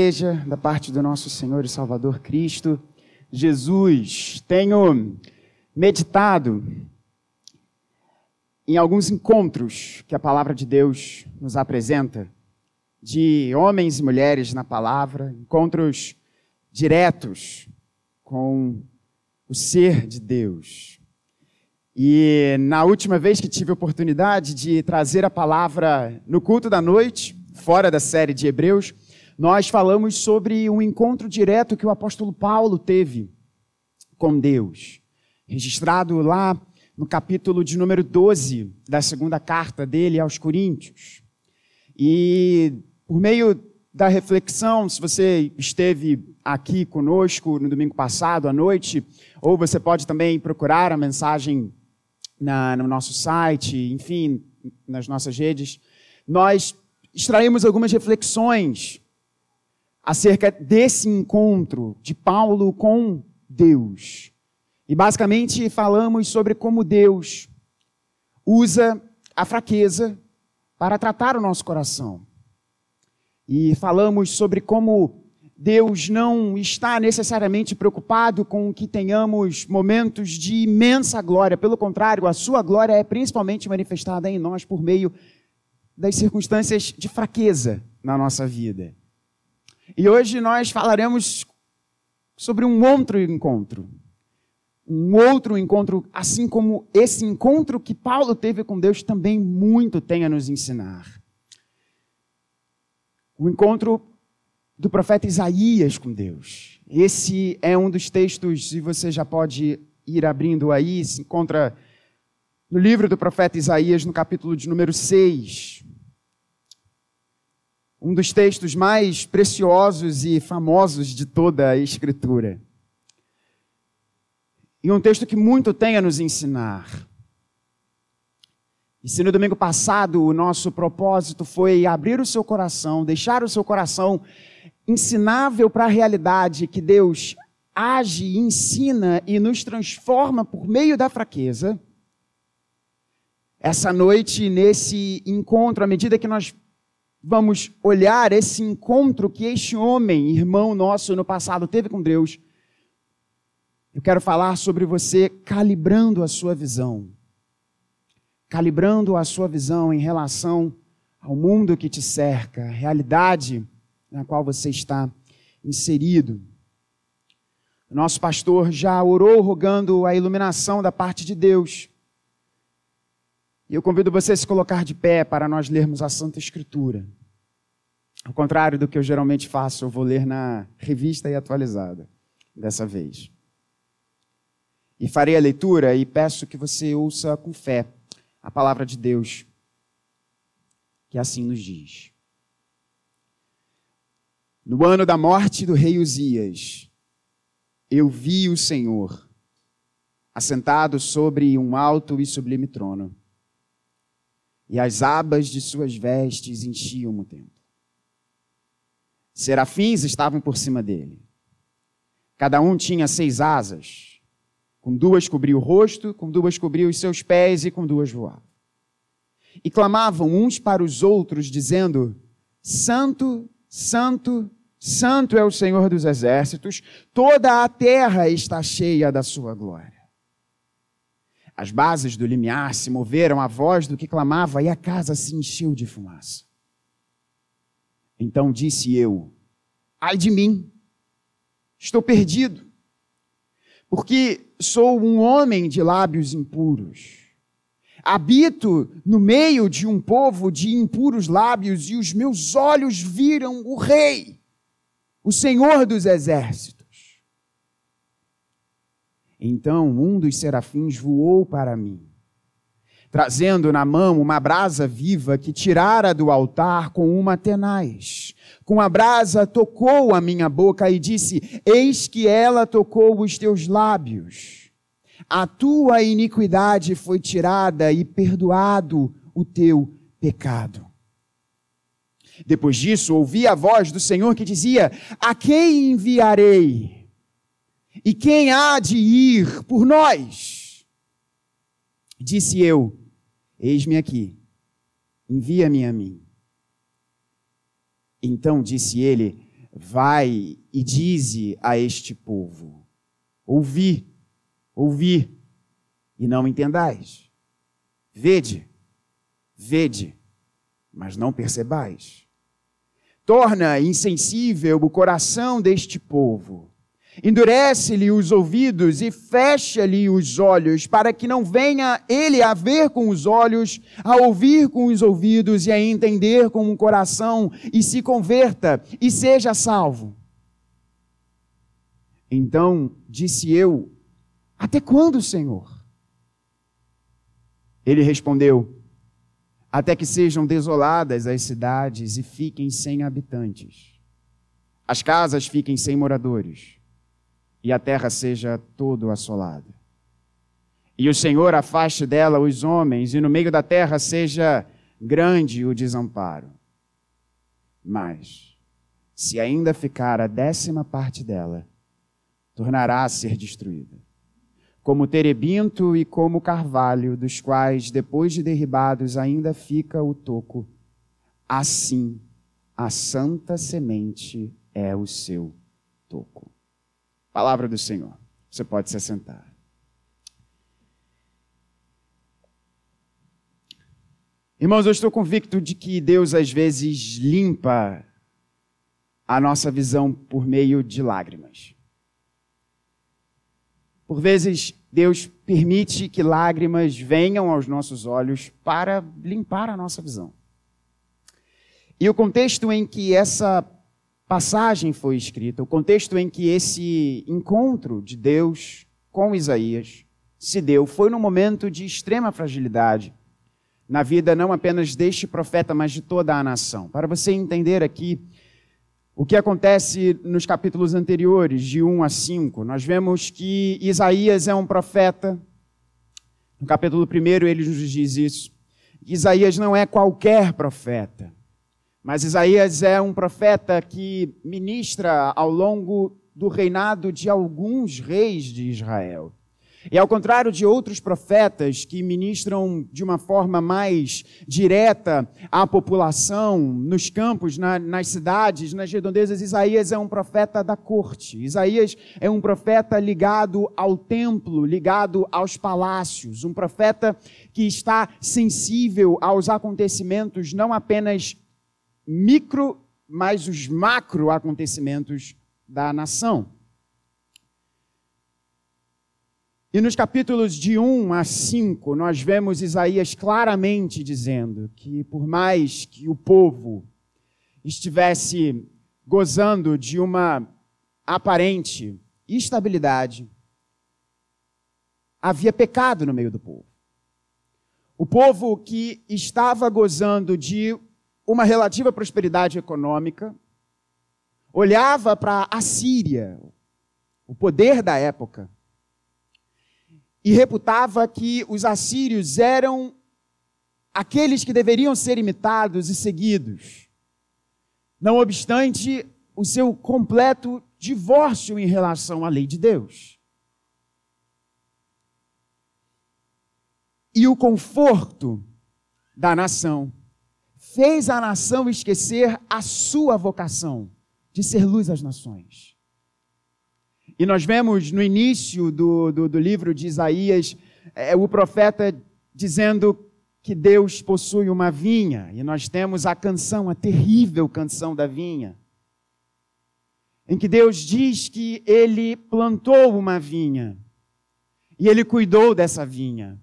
igreja, da parte do nosso Senhor e Salvador Cristo Jesus. Tenho meditado em alguns encontros que a palavra de Deus nos apresenta, de homens e mulheres na palavra, encontros diretos com o ser de Deus. E na última vez que tive a oportunidade de trazer a palavra no culto da noite, fora da série de Hebreus, nós falamos sobre um encontro direto que o apóstolo Paulo teve com Deus, registrado lá no capítulo de número 12 da segunda carta dele aos Coríntios. E por meio da reflexão, se você esteve aqui conosco no domingo passado à noite, ou você pode também procurar a mensagem na, no nosso site, enfim, nas nossas redes, nós extraímos algumas reflexões acerca desse encontro de Paulo com Deus. E basicamente falamos sobre como Deus usa a fraqueza para tratar o nosso coração. E falamos sobre como Deus não está necessariamente preocupado com que tenhamos momentos de imensa glória. Pelo contrário, a sua glória é principalmente manifestada em nós por meio das circunstâncias de fraqueza na nossa vida. E hoje nós falaremos sobre um outro encontro. Um outro encontro, assim como esse encontro que Paulo teve com Deus também muito tem a nos ensinar. O encontro do profeta Isaías com Deus. Esse é um dos textos, e você já pode ir abrindo aí, se encontra no livro do profeta Isaías, no capítulo de número 6 um dos textos mais preciosos e famosos de toda a Escritura. E um texto que muito tem a nos ensinar. E se no domingo passado o nosso propósito foi abrir o seu coração, deixar o seu coração ensinável para a realidade que Deus age, ensina e nos transforma por meio da fraqueza, essa noite, nesse encontro, à medida que nós vamos olhar esse encontro que este homem, irmão nosso no passado, teve com Deus, eu quero falar sobre você calibrando a sua visão. Calibrando a sua visão em relação ao mundo que te cerca, a realidade na qual você está inserido. Nosso pastor já orou rogando a iluminação da parte de Deus e eu convido você a se colocar de pé para nós lermos a Santa Escritura. Ao contrário do que eu geralmente faço, eu vou ler na revista e atualizada, dessa vez. E farei a leitura e peço que você ouça com fé a palavra de Deus, que assim nos diz. No ano da morte do rei Uzias, eu vi o Senhor assentado sobre um alto e sublime trono e as abas de suas vestes enchiam o templo. Serafins estavam por cima dele. Cada um tinha seis asas. Com duas cobria o rosto, com duas cobria os seus pés e com duas voava. E clamavam uns para os outros, dizendo: Santo, Santo, Santo é o Senhor dos exércitos, toda a terra está cheia da sua glória. As bases do limiar se moveram à voz do que clamava e a casa se encheu de fumaça. Então disse eu: Ai de mim, estou perdido, porque sou um homem de lábios impuros. Habito no meio de um povo de impuros lábios e os meus olhos viram o Rei, o Senhor dos exércitos. Então um dos serafins voou para mim, trazendo na mão uma brasa viva que tirara do altar com uma tenaz. Com a brasa tocou a minha boca e disse: Eis que ela tocou os teus lábios. A tua iniquidade foi tirada e perdoado o teu pecado. Depois disso, ouvi a voz do Senhor que dizia: A quem enviarei? E quem há de ir por nós? Disse eu: Eis-me aqui, envia-me a mim. Então disse ele: Vai e dize a este povo: Ouvi, ouvi, e não entendais. Vede, vede, mas não percebais. Torna insensível o coração deste povo Endurece-lhe os ouvidos e fecha-lhe os olhos, para que não venha ele a ver com os olhos, a ouvir com os ouvidos e a entender com o coração, e se converta e seja salvo. Então disse eu: Até quando, Senhor? Ele respondeu: Até que sejam desoladas as cidades e fiquem sem habitantes, as casas fiquem sem moradores e a terra seja todo assolada. E o Senhor afaste dela os homens, e no meio da terra seja grande o desamparo. Mas, se ainda ficar a décima parte dela, tornará a ser destruída. Como terebinto e como carvalho, dos quais, depois de derribados, ainda fica o toco, assim a santa semente é o seu toco. Palavra do Senhor. Você pode se assentar. Irmãos, eu estou convicto de que Deus às vezes limpa a nossa visão por meio de lágrimas. Por vezes, Deus permite que lágrimas venham aos nossos olhos para limpar a nossa visão. E o contexto em que essa passagem foi escrita, o contexto em que esse encontro de Deus com Isaías se deu, foi num momento de extrema fragilidade na vida não apenas deste profeta, mas de toda a nação. Para você entender aqui o que acontece nos capítulos anteriores, de 1 a 5, nós vemos que Isaías é um profeta. No capítulo 1 ele nos diz isso. Isaías não é qualquer profeta. Mas Isaías é um profeta que ministra ao longo do reinado de alguns reis de Israel. E ao contrário de outros profetas que ministram de uma forma mais direta à população, nos campos, na, nas cidades, nas redondezas, Isaías é um profeta da corte. Isaías é um profeta ligado ao templo, ligado aos palácios. Um profeta que está sensível aos acontecimentos não apenas micro, mas os macro acontecimentos da nação. E nos capítulos de 1 a 5, nós vemos Isaías claramente dizendo que, por mais que o povo estivesse gozando de uma aparente estabilidade, havia pecado no meio do povo. O povo que estava gozando de uma relativa prosperidade econômica, olhava para a Síria, o poder da época, e reputava que os assírios eram aqueles que deveriam ser imitados e seguidos. Não obstante o seu completo divórcio em relação à lei de Deus. E o conforto da nação fez a nação esquecer a sua vocação de ser luz às nações. E nós vemos no início do, do, do livro de Isaías é, o profeta dizendo que Deus possui uma vinha, e nós temos a canção, a terrível canção da vinha, em que Deus diz que ele plantou uma vinha e ele cuidou dessa vinha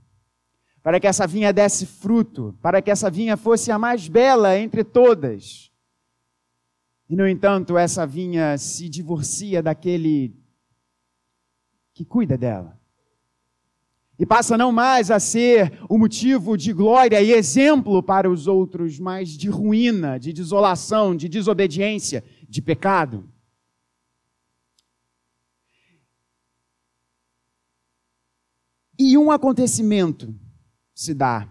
para que essa vinha desse fruto, para que essa vinha fosse a mais bela entre todas. E, no entanto, essa vinha se divorcia daquele que cuida dela. E passa não mais a ser o motivo de glória e exemplo para os outros, mas de ruína, de desolação, de desobediência, de pecado. E um acontecimento se dá,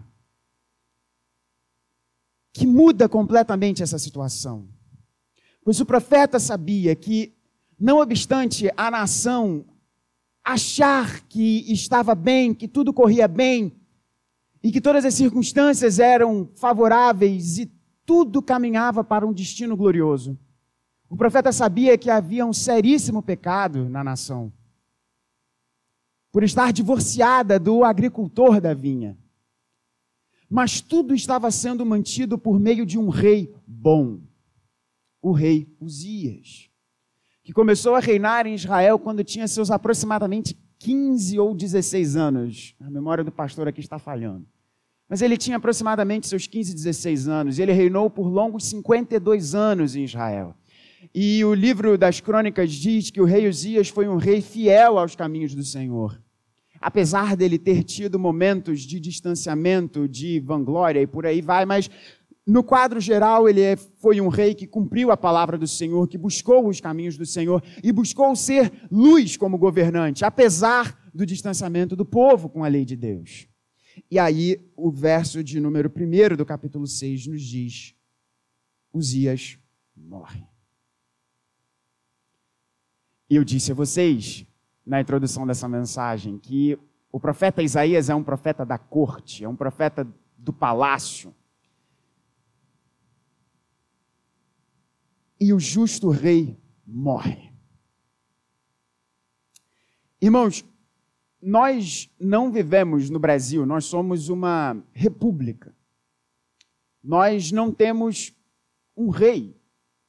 que muda completamente essa situação. Pois o profeta sabia que, não obstante a nação achar que estava bem, que tudo corria bem, e que todas as circunstâncias eram favoráveis e tudo caminhava para um destino glorioso, O profeta sabia que havia um seríssimo pecado na nação, por estar divorciada do agricultor da vinha. Mas tudo estava sendo mantido por meio de um rei bom, o rei Uzias, que começou a reinar em Israel quando tinha seus aproximadamente 15 ou 16 anos. A memória do pastor aqui está falhando. Mas ele tinha aproximadamente seus 15, 16 anos, e ele reinou por longos 52 anos em Israel. E o livro das crônicas diz que o rei Uzias foi um rei fiel aos caminhos do Senhor. Apesar dele ter tido momentos de distanciamento, de vanglória e por aí vai, mas no quadro geral, ele é, foi um rei que cumpriu a palavra do Senhor, que buscou os caminhos do Senhor e buscou ser luz como governante, apesar do distanciamento do povo com a lei de Deus. E aí, o verso de número 1 do capítulo 6 nos diz: Uzias morre. E eu disse a vocês, na introdução dessa mensagem, que o profeta Isaías é um profeta da corte, é um profeta do palácio. E o justo rei morre. Irmãos, nós não vivemos no Brasil, nós somos uma república. Nós não temos um rei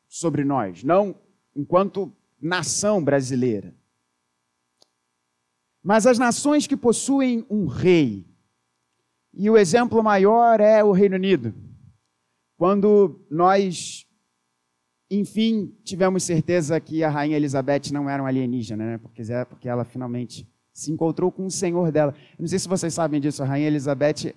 sobre nós, não enquanto nação brasileira. Mas as nações que possuem um rei, e o exemplo maior é o Reino Unido. Quando nós, enfim, tivemos certeza que a Rainha Elizabeth não era um alienígena, né? porque, porque ela finalmente se encontrou com o Senhor dela. não sei se vocês sabem disso, a Rainha Elizabeth,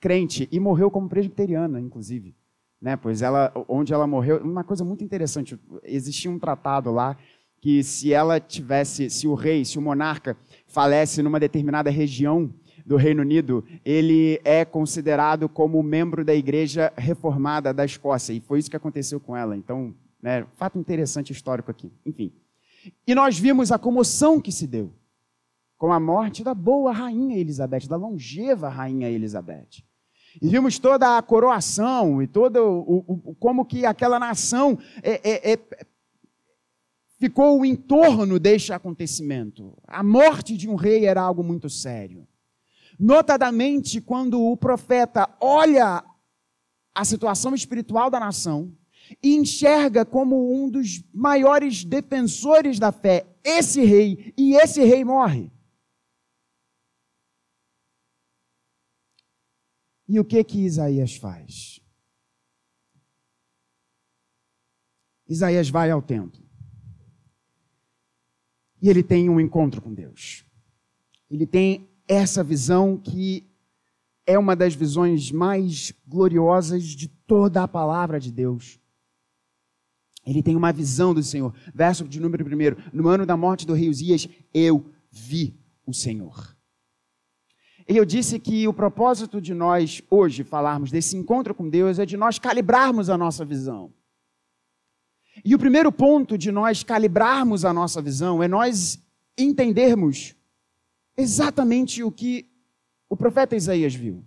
crente, e morreu como presbiteriana, inclusive. Né? Pois ela, onde ela morreu, uma coisa muito interessante, existia um tratado lá que se ela tivesse, se o rei, se o monarca falece numa determinada região do Reino Unido, ele é considerado como membro da igreja reformada da Escócia. E foi isso que aconteceu com ela. Então, né, fato interessante histórico aqui. Enfim. E nós vimos a comoção que se deu com a morte da boa rainha Elizabeth, da longeva rainha Elizabeth. E vimos toda a coroação e todo o, o, como que aquela nação é, é, é, ficou em torno deste acontecimento. A morte de um rei era algo muito sério. Notadamente, quando o profeta olha a situação espiritual da nação e enxerga como um dos maiores defensores da fé esse rei, e esse rei morre. E o que que Isaías faz? Isaías vai ao templo. E ele tem um encontro com Deus. Ele tem essa visão que é uma das visões mais gloriosas de toda a palavra de Deus. Ele tem uma visão do Senhor. Verso de número 1. No ano da morte do rei Uzias, eu vi o Senhor. E eu disse que o propósito de nós hoje falarmos desse encontro com Deus é de nós calibrarmos a nossa visão. E o primeiro ponto de nós calibrarmos a nossa visão é nós entendermos exatamente o que o profeta Isaías viu.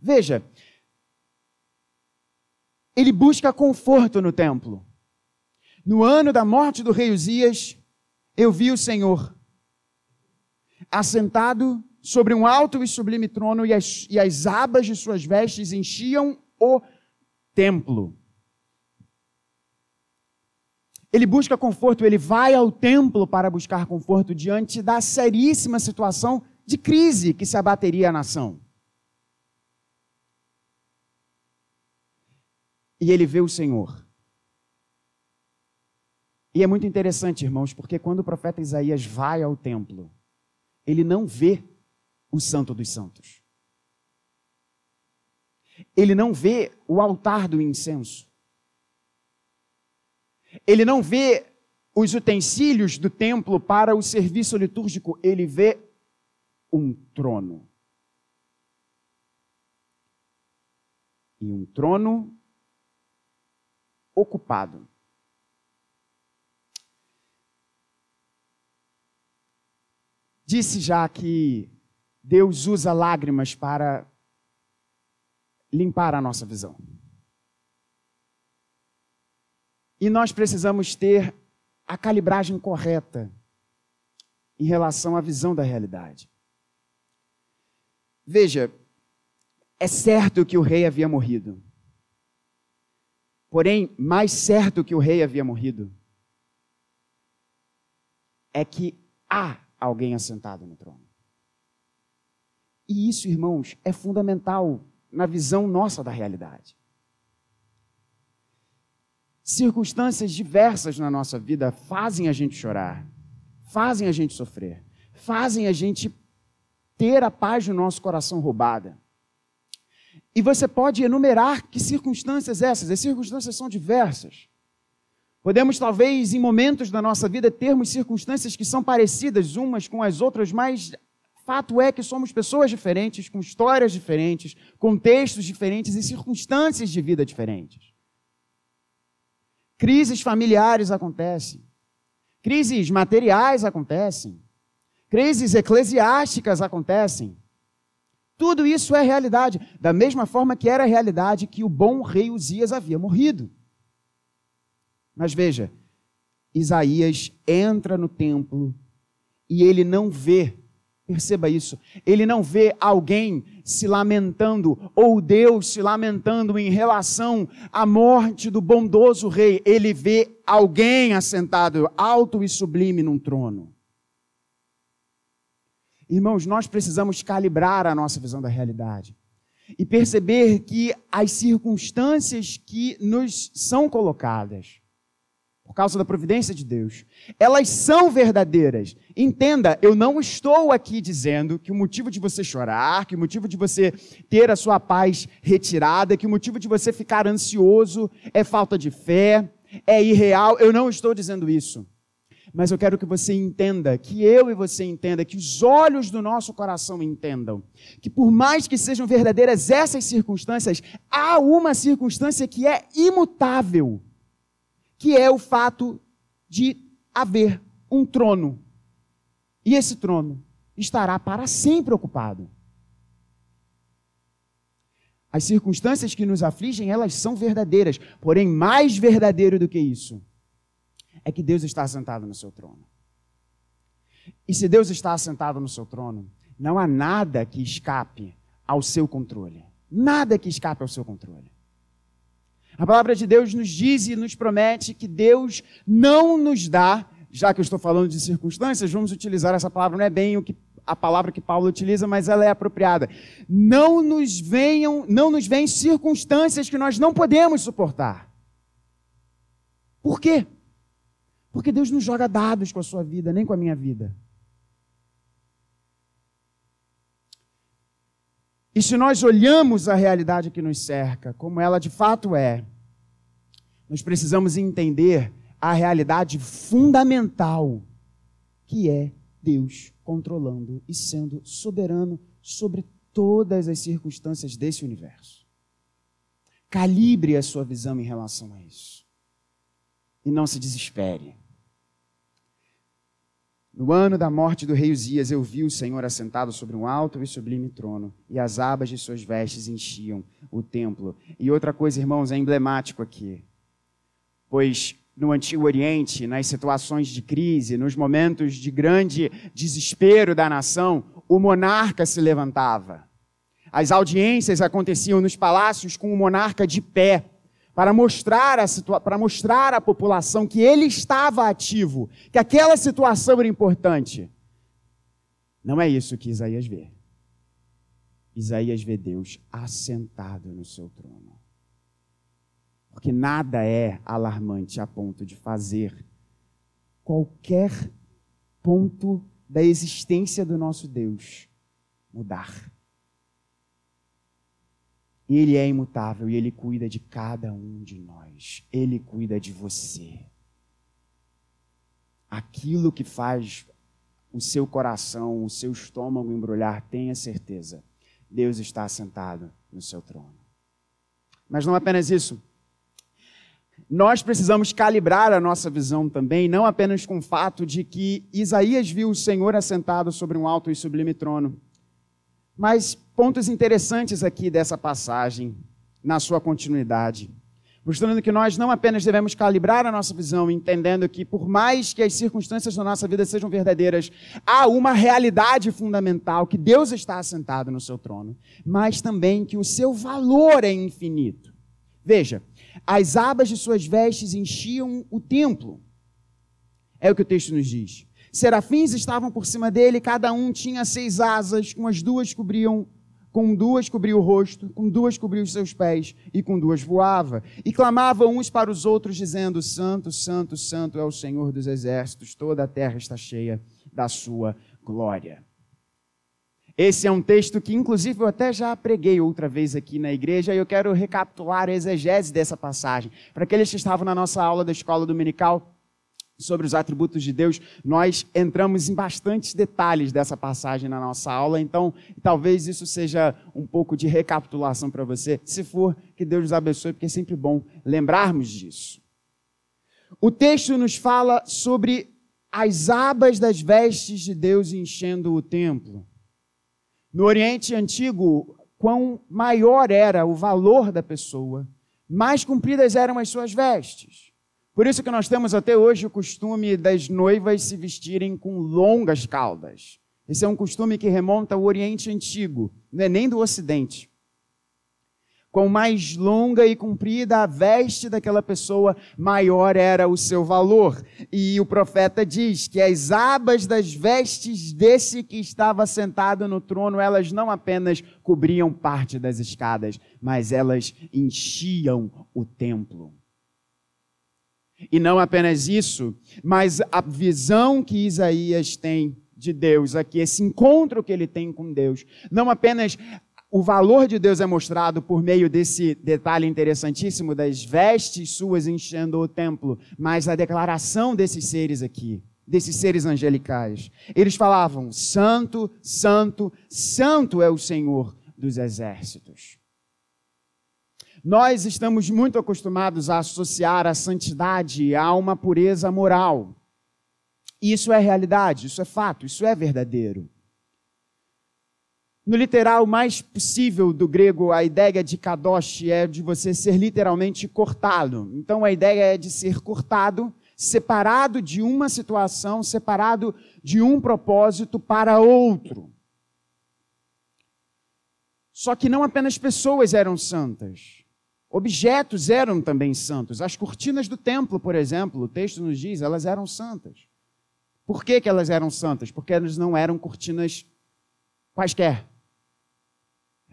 Veja, ele busca conforto no templo. No ano da morte do rei Uzias, eu vi o Senhor assentado sobre um alto e sublime trono, e as, e as abas de suas vestes enchiam o templo. Ele busca conforto, ele vai ao templo para buscar conforto diante da seríssima situação de crise que se abateria à nação. E ele vê o Senhor. E é muito interessante, irmãos, porque quando o profeta Isaías vai ao templo, ele não vê o Santo dos Santos. Ele não vê o altar do incenso. Ele não vê os utensílios do templo para o serviço litúrgico, ele vê um trono. E um trono ocupado. Disse já que Deus usa lágrimas para limpar a nossa visão. E nós precisamos ter a calibragem correta em relação à visão da realidade. Veja, é certo que o rei havia morrido. Porém, mais certo que o rei havia morrido é que há alguém assentado no trono. E isso, irmãos, é fundamental na visão nossa da realidade. Circunstâncias diversas na nossa vida fazem a gente chorar, fazem a gente sofrer, fazem a gente ter a paz do nosso coração roubada. E você pode enumerar que circunstâncias essas, as circunstâncias são diversas. Podemos, talvez, em momentos da nossa vida, termos circunstâncias que são parecidas umas com as outras, mas fato é que somos pessoas diferentes, com histórias diferentes, contextos diferentes e circunstâncias de vida diferentes. Crises familiares acontecem. Crises materiais acontecem. Crises eclesiásticas acontecem. Tudo isso é realidade, da mesma forma que era realidade que o bom rei Uzias havia morrido. Mas veja, Isaías entra no templo e ele não vê Perceba isso. Ele não vê alguém se lamentando ou Deus se lamentando em relação à morte do bondoso rei. Ele vê alguém assentado alto e sublime num trono. Irmãos, nós precisamos calibrar a nossa visão da realidade e perceber que as circunstâncias que nos são colocadas por causa da providência de Deus, elas são verdadeiras. Entenda, eu não estou aqui dizendo que o motivo de você chorar, que o motivo de você ter a sua paz retirada, que o motivo de você ficar ansioso é falta de fé, é irreal. Eu não estou dizendo isso. Mas eu quero que você entenda, que eu e você entenda, que os olhos do nosso coração entendam, que por mais que sejam verdadeiras essas circunstâncias, há uma circunstância que é imutável que é o fato de haver um trono. E esse trono estará para sempre ocupado. As circunstâncias que nos afligem, elas são verdadeiras, porém mais verdadeiro do que isso é que Deus está assentado no seu trono. E se Deus está assentado no seu trono, não há nada que escape ao seu controle. Nada que escape ao seu controle. A palavra de Deus nos diz e nos promete que Deus não nos dá, já que eu estou falando de circunstâncias, vamos utilizar essa palavra, não é bem o que a palavra que Paulo utiliza, mas ela é apropriada. Não nos venham, não nos vêm circunstâncias que nós não podemos suportar. Por quê? Porque Deus não joga dados com a sua vida, nem com a minha vida. E se nós olhamos a realidade que nos cerca, como ela de fato é, nós precisamos entender a realidade fundamental, que é Deus controlando e sendo soberano sobre todas as circunstâncias desse universo. Calibre a sua visão em relação a isso. E não se desespere. No ano da morte do rei Uzias, eu vi o Senhor assentado sobre um alto e sublime trono, e as abas de suas vestes enchiam o templo. E outra coisa, irmãos, é emblemático aqui. Pois no Antigo Oriente, nas situações de crise, nos momentos de grande desespero da nação, o monarca se levantava. As audiências aconteciam nos palácios com o monarca de pé, para mostrar, a para mostrar à população que ele estava ativo, que aquela situação era importante. Não é isso que Isaías vê. Isaías vê Deus assentado no seu trono. Porque nada é alarmante a ponto de fazer qualquer ponto da existência do nosso Deus mudar. Ele é imutável e ele cuida de cada um de nós. Ele cuida de você. Aquilo que faz o seu coração, o seu estômago embrulhar, tenha certeza. Deus está sentado no seu trono. Mas não apenas isso. Nós precisamos calibrar a nossa visão também, não apenas com o fato de que Isaías viu o Senhor assentado sobre um alto e sublime trono, mas pontos interessantes aqui dessa passagem, na sua continuidade. mostrando que nós não apenas devemos calibrar a nossa visão, entendendo que, por mais que as circunstâncias da nossa vida sejam verdadeiras, há uma realidade fundamental, que Deus está assentado no seu trono, mas também que o seu valor é infinito. Veja, as abas de suas vestes enchiam o templo. É o que o texto nos diz. Serafins estavam por cima dele, cada um tinha seis asas, com as duas cobriam com duas cobria o rosto, com duas cobria os seus pés, e com duas voava. E clamavam uns para os outros, dizendo: Santo, Santo, Santo é o Senhor dos exércitos, toda a terra está cheia da sua glória. Esse é um texto que, inclusive, eu até já preguei outra vez aqui na igreja, e eu quero recapitular a exegese dessa passagem. Para aqueles que estavam na nossa aula da escola dominical, sobre os atributos de Deus, nós entramos em bastantes detalhes dessa passagem na nossa aula, então talvez isso seja um pouco de recapitulação para você. Se for, que Deus nos abençoe, porque é sempre bom lembrarmos disso. O texto nos fala sobre as abas das vestes de Deus enchendo o templo. No Oriente Antigo, quão maior era o valor da pessoa, mais compridas eram as suas vestes. Por isso que nós temos até hoje o costume das noivas se vestirem com longas caudas. Esse é um costume que remonta ao Oriente Antigo, não é nem do Ocidente. Com mais longa e comprida a veste daquela pessoa, maior era o seu valor. E o profeta diz que as abas das vestes desse que estava sentado no trono, elas não apenas cobriam parte das escadas, mas elas enchiam o templo. E não apenas isso, mas a visão que Isaías tem de Deus aqui, esse encontro que ele tem com Deus, não apenas o valor de Deus é mostrado por meio desse detalhe interessantíssimo das vestes suas enchendo o templo, mas a declaração desses seres aqui, desses seres angelicais. Eles falavam: Santo, Santo, Santo é o Senhor dos exércitos. Nós estamos muito acostumados a associar a santidade a uma pureza moral. Isso é realidade, isso é fato, isso é verdadeiro. No literal mais possível do grego, a ideia de kadosh é de você ser literalmente cortado. Então a ideia é de ser cortado, separado de uma situação, separado de um propósito para outro. Só que não apenas pessoas eram santas. Objetos eram também santos. As cortinas do templo, por exemplo, o texto nos diz, elas eram santas. Por que, que elas eram santas? Porque elas não eram cortinas quaisquer.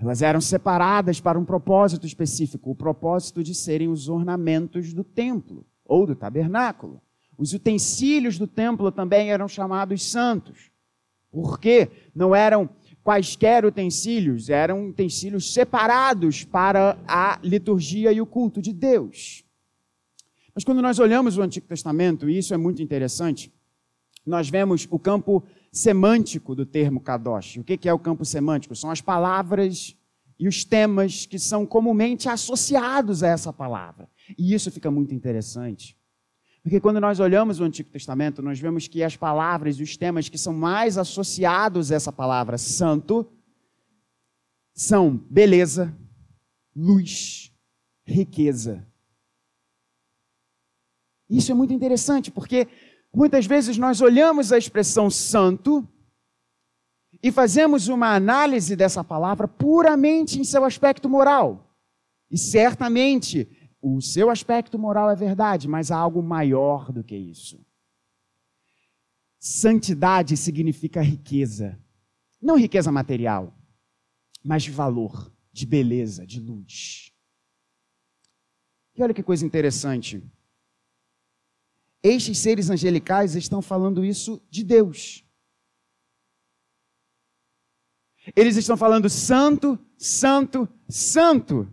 Elas eram separadas para um propósito específico, o propósito de serem os ornamentos do templo ou do tabernáculo. Os utensílios do templo também eram chamados santos. Por quê? Não eram quaisquer utensílios, eram utensílios separados para a liturgia e o culto de Deus. Mas quando nós olhamos o Antigo Testamento, e isso é muito interessante, nós vemos o campo semântico do termo kadosh. O que é o campo semântico? São as palavras e os temas que são comumente associados a essa palavra. E isso fica muito interessante. Porque quando nós olhamos o Antigo Testamento, nós vemos que as palavras e os temas que são mais associados a essa palavra santo são beleza, luz, riqueza. Isso é muito interessante, porque muitas vezes nós olhamos a expressão santo e fazemos uma análise dessa palavra puramente em seu aspecto moral. E certamente o seu aspecto moral é verdade, mas há algo maior do que isso. Santidade significa riqueza. Não riqueza material, mas de valor, de beleza, de luz. E olha que coisa interessante. Estes seres angelicais estão falando isso de Deus. Eles estão falando santo, santo, santo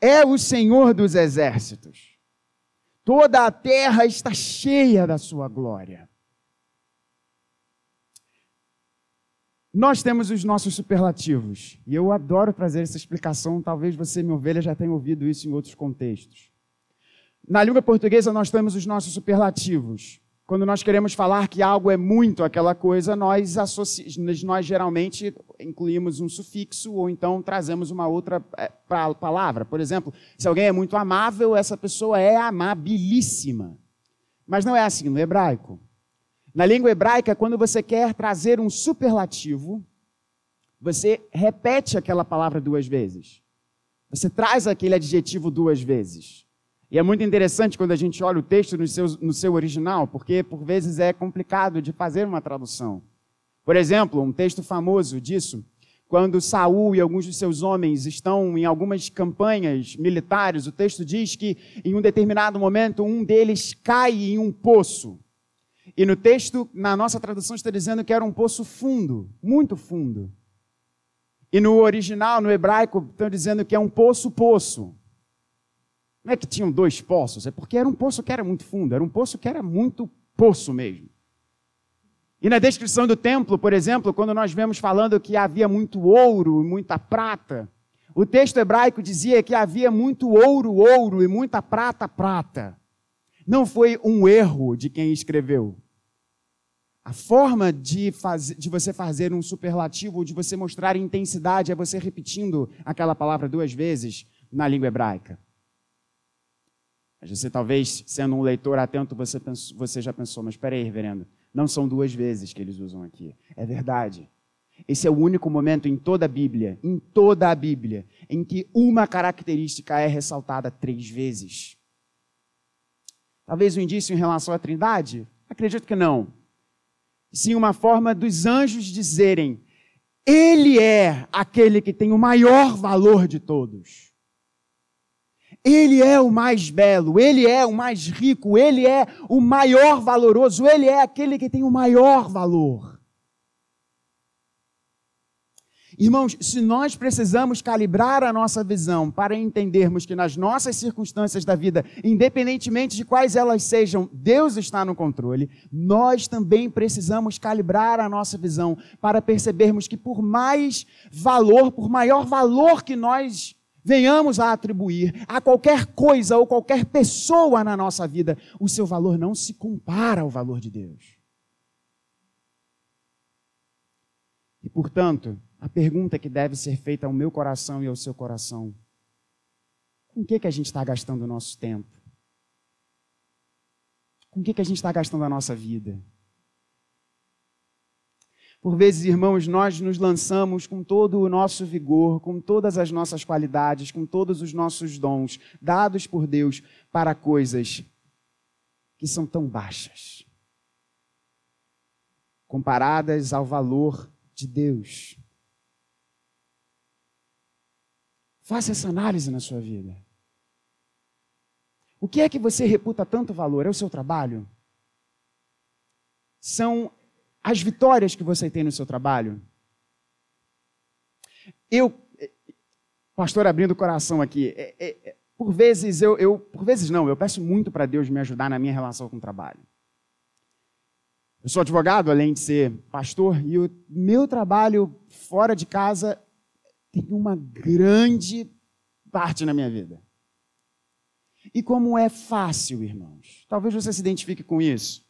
é o Senhor dos exércitos. Toda a terra está cheia da sua glória. Nós temos os nossos superlativos, e eu adoro trazer essa explicação, talvez você, minha ovelha, já tenha ouvido isso em outros contextos. Na língua portuguesa, nós temos os nossos superlativos. quando nós queremos falar que algo é muito aquela coisa, nós, nós geralmente incluímos um sufixo ou então trazemos uma outra é, palavra. Por exemplo, se alguém é muito amável, essa pessoa é amabilíssima. Mas não é assim no hebraico. Na língua hebraica, quando você quer trazer um superlativo, você repete aquela palavra duas vezes. Você traz aquele adjetivo duas vezes. E é muito interessante quando a gente olha o texto no seu, no seu original, porque por vezes é complicado de fazer uma tradução. Por exemplo, um texto famoso disso, quando Saul e alguns de seus homens estão em algumas campanhas militares, o texto diz que em um determinado momento um deles cai em um poço. E no texto, na nossa tradução, está dizendo que era um poço fundo, muito fundo. E no original, no hebraico, estão dizendo que é um poço-poço. Não é que tinham dois poços, é porque era um poço que era muito fundo, era um poço que era muito poço mesmo. E na descrição do templo, por exemplo, quando nós vemos falando que havia muito ouro e muita prata, o texto hebraico dizia que havia muito ouro, ouro e muita prata, prata. Não foi um erro de quem escreveu. A forma de, fazer, de você fazer um superlativo, de você mostrar intensidade, é você repetindo aquela palavra duas vezes na língua hebraica. Mas você talvez, sendo um leitor atento, você, pensou, você já pensou, mas espera aí, reverendo, não são duas vezes que eles usam aqui. É verdade. Esse é o único momento em toda a Bíblia, em toda a Bíblia, em que uma característica é ressaltada três vezes. Talvez um indício em relação à Trindade? Acredito que não sim uma forma dos anjos dizerem: Ele é aquele que tem o maior valor de todos. Ele é o mais belo, ele é o mais rico, ele é o maior valoroso, ele é aquele que tem o maior valor. Irmãos, se nós precisamos calibrar a nossa visão para entendermos que nas nossas circunstâncias da vida, independentemente de quais elas sejam, Deus está no controle, nós também precisamos calibrar a nossa visão para percebermos que por mais valor, por maior valor que nós venhamos a atribuir a qualquer coisa ou qualquer pessoa na nossa vida, o seu valor não se compara ao valor de Deus. E portanto, a pergunta que deve ser feita ao meu coração e ao seu coração: com que, que a gente está gastando o nosso tempo? Com que, que a gente está gastando a nossa vida? Por vezes, irmãos, nós nos lançamos com todo o nosso vigor, com todas as nossas qualidades, com todos os nossos dons, dados por Deus, para coisas que são tão baixas, comparadas ao valor de Deus. Faça essa análise na sua vida. O que é que você reputa tanto valor? É o seu trabalho? São as vitórias que você tem no seu trabalho? Eu, pastor, abrindo o coração aqui, é, é, por vezes eu, eu, por vezes não, eu peço muito para Deus me ajudar na minha relação com o trabalho. Eu sou advogado, além de ser pastor, e o meu trabalho fora de casa tem uma grande parte na minha vida. E como é fácil, irmãos, talvez você se identifique com isso.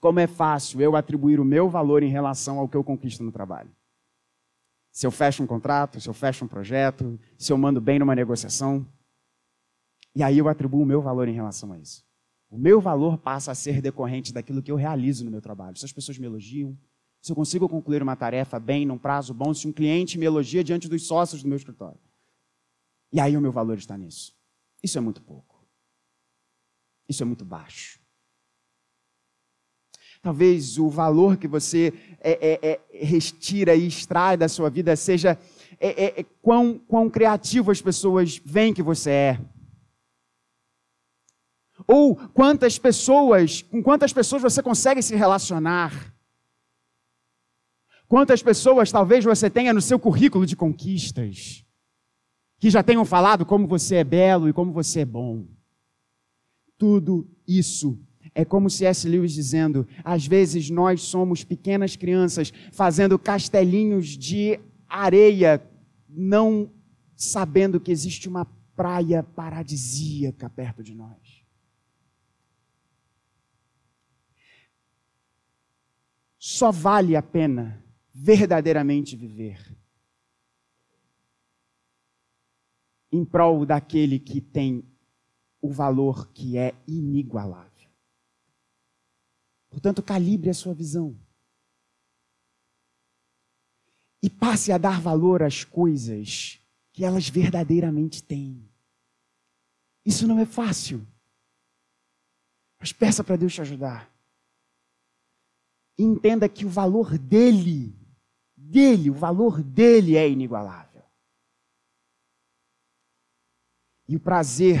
Como é fácil eu atribuir o meu valor em relação ao que eu conquisto no trabalho. Se eu fecho um contrato, se eu fecho um projeto, se eu mando bem numa negociação. E aí eu atribuo o meu valor em relação a isso. O meu valor passa a ser decorrente daquilo que eu realizo no meu trabalho. Se as pessoas me elogiam, se eu consigo concluir uma tarefa bem, num prazo bom, se um cliente me elogia diante dos sócios do meu escritório. E aí o meu valor está nisso. Isso é muito pouco. Isso é muito baixo. Talvez o valor que você é, é, é, restira e extrai da sua vida seja é, é, é, quão, quão criativo as pessoas veem que você é. Ou quantas pessoas, com quantas pessoas você consegue se relacionar. Quantas pessoas talvez você tenha no seu currículo de conquistas, que já tenham falado como você é belo e como você é bom. Tudo isso é como se S. Lewis dizendo: às vezes nós somos pequenas crianças fazendo castelinhos de areia, não sabendo que existe uma praia paradisíaca perto de nós. só vale a pena verdadeiramente viver em prol daquele que tem o valor que é inigualável. Portanto, calibre a sua visão. E passe a dar valor às coisas que elas verdadeiramente têm. Isso não é fácil. Mas peça para Deus te ajudar. Entenda que o valor dele, dele, o valor dele é inigualável. E o prazer,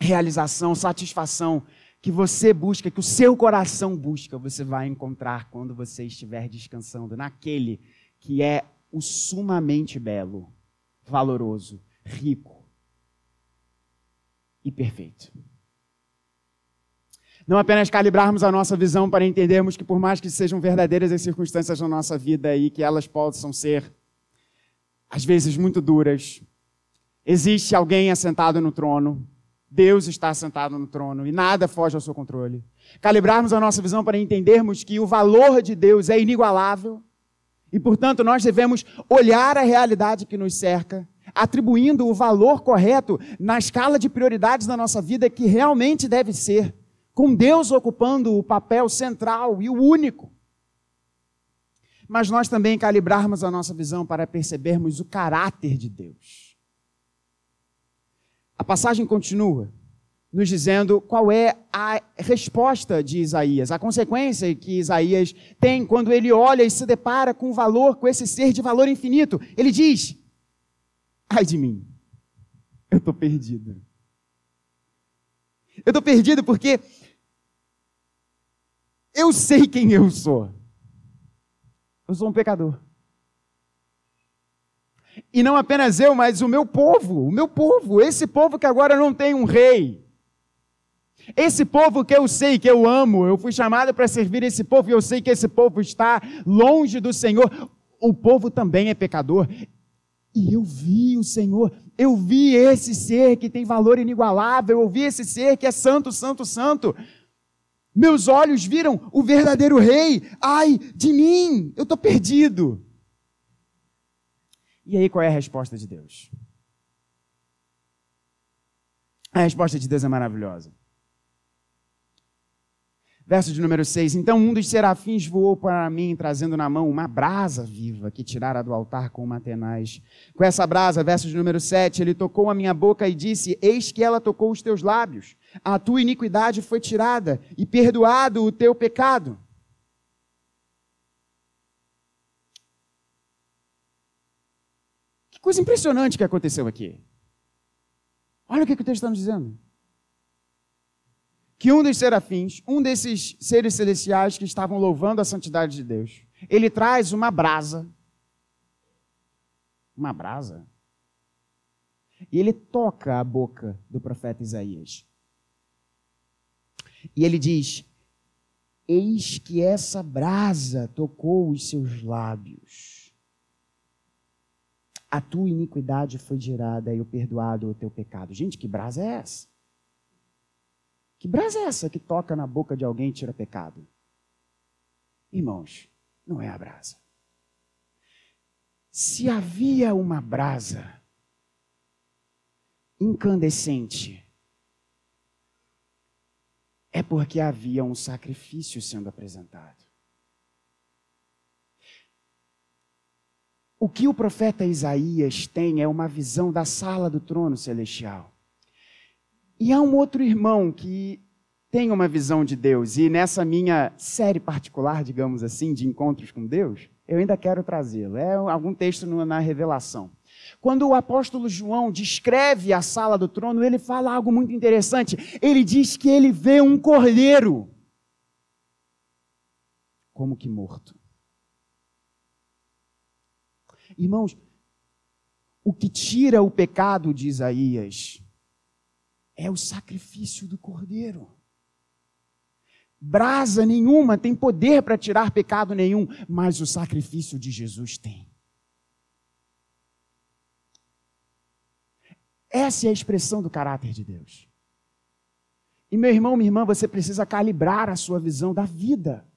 realização, satisfação que você busca, que o seu coração busca, você vai encontrar quando você estiver descansando naquele que é o sumamente belo, valoroso, rico e perfeito. Não apenas calibrarmos a nossa visão para entendermos que, por mais que sejam verdadeiras as circunstâncias na nossa vida e que elas possam ser, às vezes, muito duras, existe alguém assentado no trono, Deus está assentado no trono e nada foge ao seu controle. Calibrarmos a nossa visão para entendermos que o valor de Deus é inigualável e, portanto, nós devemos olhar a realidade que nos cerca, atribuindo o valor correto na escala de prioridades da nossa vida que realmente deve ser com Deus ocupando o papel central e o único. Mas nós também calibrarmos a nossa visão para percebermos o caráter de Deus. A passagem continua nos dizendo qual é a resposta de Isaías, a consequência que Isaías tem quando ele olha e se depara com o valor, com esse ser de valor infinito. Ele diz: Ai de mim, eu estou perdido. Eu estou perdido porque eu sei quem eu sou. Eu sou um pecador. E não apenas eu, mas o meu povo, o meu povo, esse povo que agora não tem um rei. Esse povo que eu sei que eu amo, eu fui chamado para servir esse povo e eu sei que esse povo está longe do Senhor. O povo também é pecador. E eu vi o Senhor, eu vi esse ser que tem valor inigualável, eu vi esse ser que é santo, santo, santo. Meus olhos viram o verdadeiro rei. Ai de mim, eu estou perdido. E aí, qual é a resposta de Deus? A resposta de Deus é maravilhosa. Verso de número 6. Então um dos serafins voou para mim, trazendo na mão uma brasa viva que tirara do altar com uma tenaz. Com essa brasa, verso de número 7, ele tocou a minha boca e disse: Eis que ela tocou os teus lábios. A tua iniquidade foi tirada e perdoado o teu pecado. Que coisa impressionante que aconteceu aqui. Olha o que, que o texto está nos dizendo que um dos serafins, um desses seres celestiais que estavam louvando a santidade de Deus, ele traz uma brasa. Uma brasa. E ele toca a boca do profeta Isaías. E ele diz: Eis que essa brasa tocou os seus lábios. A tua iniquidade foi tirada e o perdoado o teu pecado. Gente, que brasa é essa? Que brasa é essa que toca na boca de alguém e tira pecado? Irmãos, não é a brasa. Se havia uma brasa incandescente, é porque havia um sacrifício sendo apresentado. O que o profeta Isaías tem é uma visão da sala do trono celestial. E há um outro irmão que tem uma visão de Deus, e nessa minha série particular, digamos assim, de encontros com Deus, eu ainda quero trazê-lo. É algum texto na Revelação. Quando o apóstolo João descreve a sala do trono, ele fala algo muito interessante. Ele diz que ele vê um cordeiro como que morto. Irmãos, o que tira o pecado de Isaías é o sacrifício do cordeiro. Brasa nenhuma tem poder para tirar pecado nenhum, mas o sacrifício de Jesus tem. Essa é a expressão do caráter de Deus. E meu irmão, minha irmã, você precisa calibrar a sua visão da vida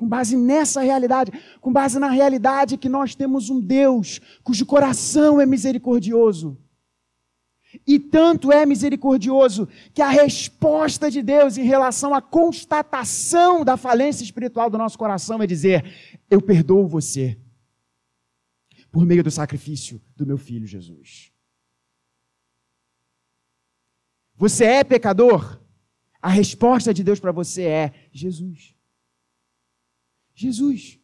Com base nessa realidade, com base na realidade que nós temos um Deus cujo coração é misericordioso. E tanto é misericordioso que a resposta de Deus em relação à constatação da falência espiritual do nosso coração é dizer: Eu perdoo você por meio do sacrifício do meu filho Jesus. Você é pecador? A resposta de Deus para você é Jesus. Jesus.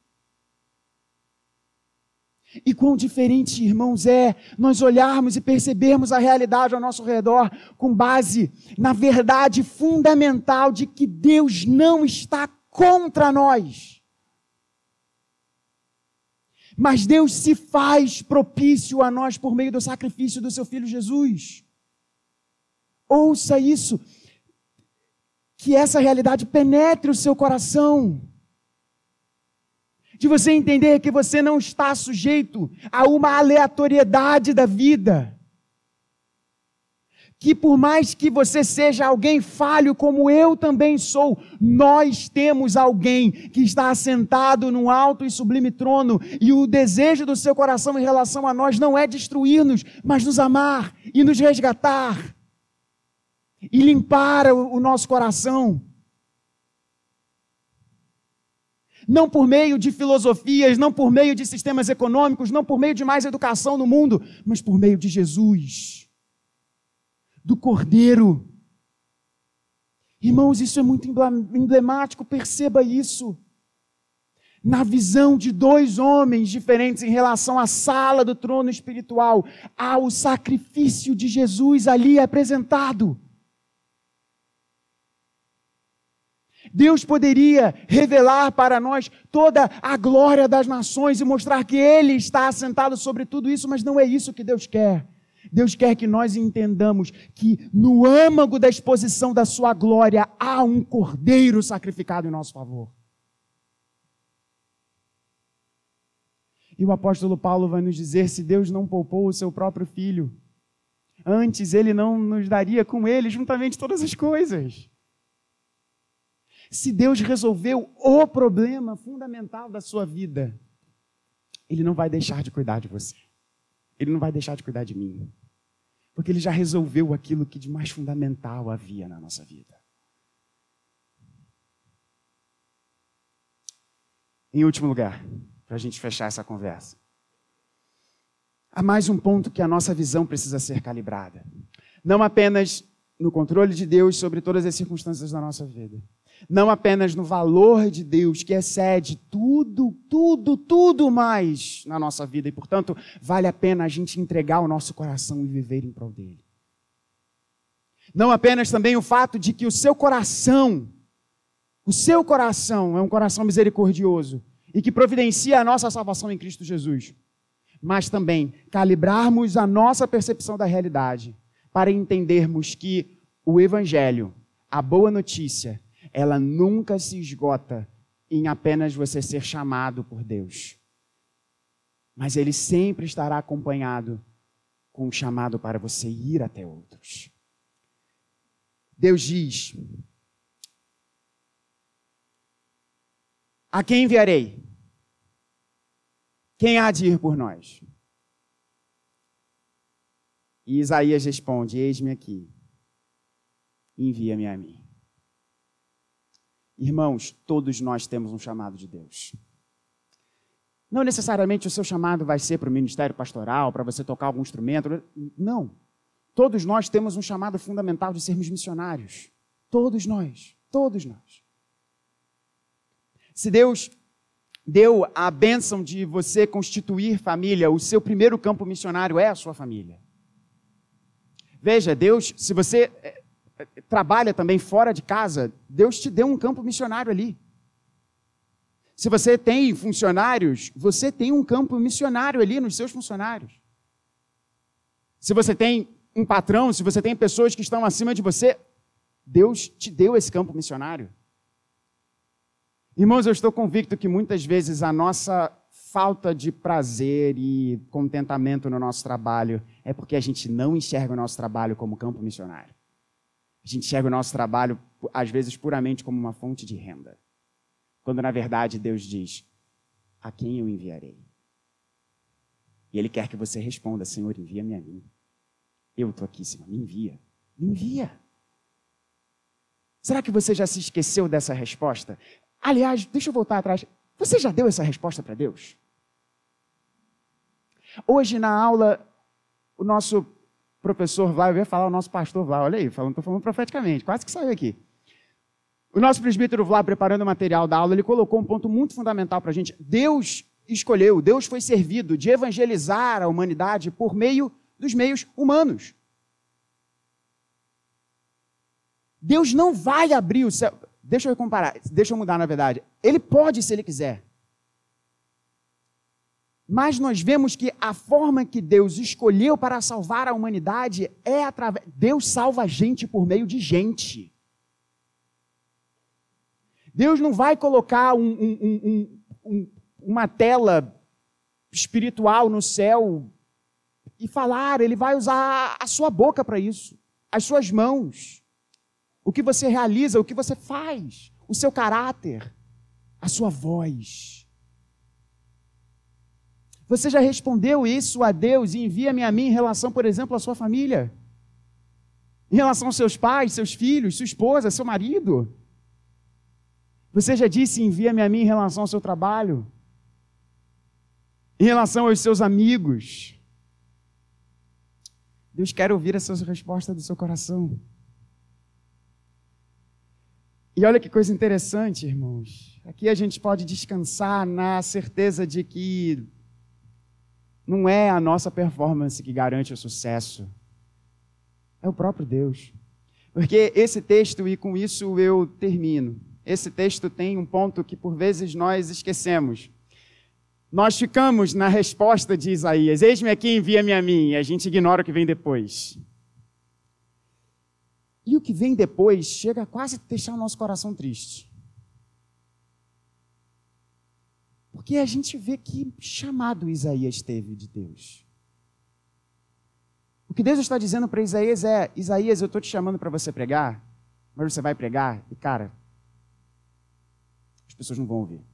E quão diferente, irmãos, é nós olharmos e percebermos a realidade ao nosso redor com base na verdade fundamental de que Deus não está contra nós. Mas Deus se faz propício a nós por meio do sacrifício do seu filho Jesus. Ouça isso, que essa realidade penetre o seu coração de você entender que você não está sujeito a uma aleatoriedade da vida. Que por mais que você seja alguém falho, como eu também sou, nós temos alguém que está assentado num alto e sublime trono, e o desejo do seu coração em relação a nós não é destruir-nos, mas nos amar e nos resgatar e limpar o nosso coração. Não por meio de filosofias, não por meio de sistemas econômicos, não por meio de mais educação no mundo, mas por meio de Jesus, do Cordeiro. Irmãos, isso é muito emblemático, perceba isso. Na visão de dois homens diferentes em relação à sala do trono espiritual, há o sacrifício de Jesus ali apresentado. Deus poderia revelar para nós toda a glória das nações e mostrar que Ele está assentado sobre tudo isso, mas não é isso que Deus quer. Deus quer que nós entendamos que no âmago da exposição da Sua glória há um cordeiro sacrificado em nosso favor. E o apóstolo Paulo vai nos dizer: se Deus não poupou o seu próprio filho, antes ele não nos daria com ele juntamente todas as coisas. Se Deus resolveu o problema fundamental da sua vida, Ele não vai deixar de cuidar de você. Ele não vai deixar de cuidar de mim. Porque Ele já resolveu aquilo que de mais fundamental havia na nossa vida. Em último lugar, para a gente fechar essa conversa, há mais um ponto que a nossa visão precisa ser calibrada. Não apenas no controle de Deus sobre todas as circunstâncias da nossa vida, não apenas no valor de Deus, que excede tudo, tudo, tudo mais na nossa vida, e portanto, vale a pena a gente entregar o nosso coração e viver em prol dele. Não apenas também o fato de que o seu coração, o seu coração é um coração misericordioso e que providencia a nossa salvação em Cristo Jesus, mas também calibrarmos a nossa percepção da realidade para entendermos que o Evangelho, a boa notícia, ela nunca se esgota em apenas você ser chamado por Deus. Mas ele sempre estará acompanhado com o chamado para você ir até outros. Deus diz: A quem enviarei? Quem há de ir por nós? E Isaías responde: Eis-me aqui, envia-me a mim. Irmãos, todos nós temos um chamado de Deus. Não necessariamente o seu chamado vai ser para o ministério pastoral, para você tocar algum instrumento. Não. Todos nós temos um chamado fundamental de sermos missionários. Todos nós. Todos nós. Se Deus deu a bênção de você constituir família, o seu primeiro campo missionário é a sua família. Veja, Deus, se você trabalha também fora de casa, Deus te deu um campo missionário ali. Se você tem funcionários, você tem um campo missionário ali nos seus funcionários. Se você tem um patrão, se você tem pessoas que estão acima de você, Deus te deu esse campo missionário. Irmãos, eu estou convicto que muitas vezes a nossa falta de prazer e contentamento no nosso trabalho é porque a gente não enxerga o nosso trabalho como campo missionário. A gente enxerga o nosso trabalho, às vezes, puramente como uma fonte de renda. Quando na verdade Deus diz: A quem eu enviarei? E Ele quer que você responda: Senhor, envia-me a mim. Eu estou aqui, Senhor, me envia. Me envia. Será que você já se esqueceu dessa resposta? Aliás, deixa eu voltar atrás. Você já deu essa resposta para Deus? Hoje na aula, o nosso professor Vlá, eu ia falar o nosso pastor Vlá, olha aí, estou falando profeticamente, quase que saiu aqui. O nosso presbítero Vlá, preparando o material da aula, ele colocou um ponto muito fundamental para a gente. Deus escolheu, Deus foi servido de evangelizar a humanidade por meio dos meios humanos. Deus não vai abrir o céu. Deixa eu comparar, deixa eu mudar na verdade. Ele pode se ele quiser. Mas nós vemos que a forma que Deus escolheu para salvar a humanidade é através. Deus salva a gente por meio de gente. Deus não vai colocar um, um, um, uma tela espiritual no céu e falar, ele vai usar a sua boca para isso, as suas mãos, o que você realiza, o que você faz, o seu caráter, a sua voz. Você já respondeu isso a Deus e envia-me a mim em relação, por exemplo, à sua família? Em relação aos seus pais, seus filhos, sua esposa, seu marido? Você já disse envia-me a mim em relação ao seu trabalho? Em relação aos seus amigos? Deus quer ouvir essas respostas do seu coração. E olha que coisa interessante, irmãos. Aqui a gente pode descansar na certeza de que não é a nossa performance que garante o sucesso, é o próprio Deus. Porque esse texto, e com isso eu termino, esse texto tem um ponto que por vezes nós esquecemos. Nós ficamos na resposta de Isaías: Eis-me aqui, envia-me a mim, e a gente ignora o que vem depois. E o que vem depois chega a quase deixar o nosso coração triste. Porque a gente vê que chamado Isaías teve de Deus. O que Deus está dizendo para Isaías é: Isaías, eu estou te chamando para você pregar, mas você vai pregar, e cara, as pessoas não vão ouvir.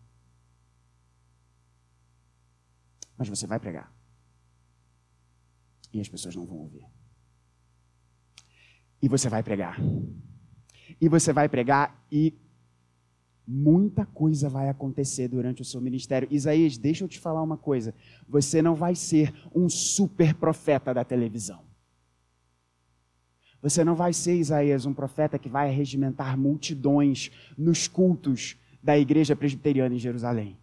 Mas você vai pregar. E as pessoas não vão ouvir. E você vai pregar. E você vai pregar e muita coisa vai acontecer durante o seu ministério. Isaías, deixa eu te falar uma coisa. Você não vai ser um super profeta da televisão. Você não vai ser, Isaías, um profeta que vai regimentar multidões nos cultos da igreja presbiteriana em Jerusalém.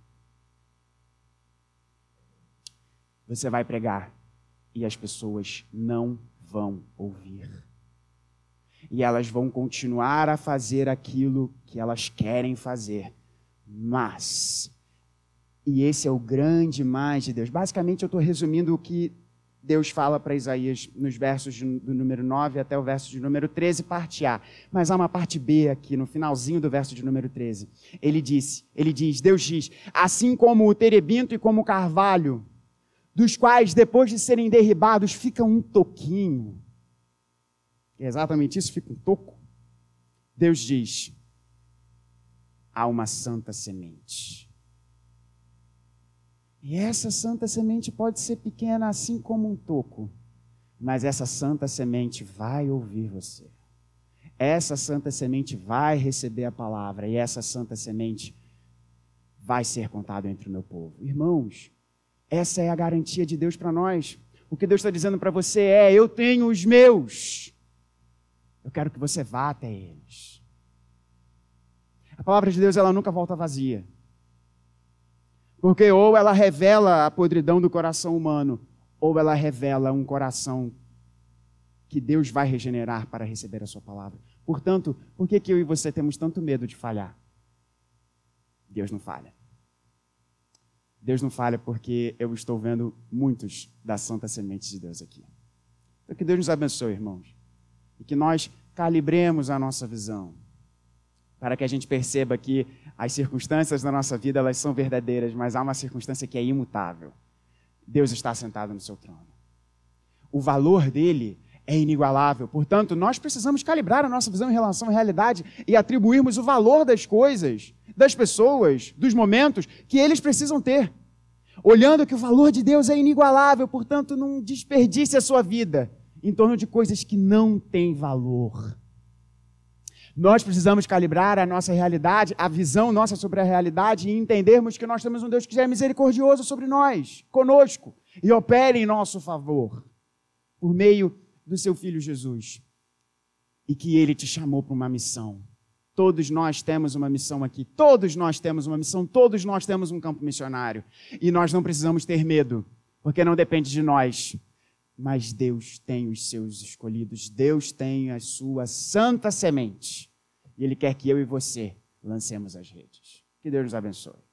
Você vai pregar e as pessoas não vão ouvir. E elas vão continuar a fazer aquilo que elas querem fazer. Mas, e esse é o grande mais de Deus. Basicamente, eu estou resumindo o que Deus fala para Isaías nos versos do número 9 até o verso de número 13, parte A. Mas há uma parte B aqui, no finalzinho do verso de número 13. Ele disse, ele diz, Deus diz, assim como o terebinto e como o carvalho dos quais, depois de serem derribados, fica um toquinho. É exatamente isso, fica um toco. Deus diz: há uma santa semente. E essa santa semente pode ser pequena assim como um toco, mas essa santa semente vai ouvir você. Essa santa semente vai receber a palavra e essa santa semente vai ser contada entre o meu povo. Irmãos, essa é a garantia de Deus para nós. O que Deus está dizendo para você é: eu tenho os meus. Eu quero que você vá até eles. A palavra de Deus ela nunca volta vazia. Porque ou ela revela a podridão do coração humano, ou ela revela um coração que Deus vai regenerar para receber a sua palavra. Portanto, por que, que eu e você temos tanto medo de falhar? Deus não falha. Deus não falha porque eu estou vendo muitos da santa semente de Deus aqui. Então, que Deus nos abençoe, irmãos. E que nós calibremos a nossa visão. Para que a gente perceba que as circunstâncias da nossa vida elas são verdadeiras, mas há uma circunstância que é imutável. Deus está sentado no seu trono. O valor dele é inigualável. Portanto, nós precisamos calibrar a nossa visão em relação à realidade e atribuirmos o valor das coisas, das pessoas, dos momentos que eles precisam ter. Olhando que o valor de Deus é inigualável, portanto, não desperdice a sua vida em torno de coisas que não têm valor. Nós precisamos calibrar a nossa realidade, a visão nossa sobre a realidade e entendermos que nós temos um Deus que é misericordioso sobre nós, conosco, e opera em nosso favor, por meio do seu filho Jesus. E que ele te chamou para uma missão. Todos nós temos uma missão aqui, todos nós temos uma missão, todos nós temos um campo missionário. E nós não precisamos ter medo, porque não depende de nós. Mas Deus tem os seus escolhidos, Deus tem a sua santa semente. E Ele quer que eu e você lancemos as redes. Que Deus nos abençoe.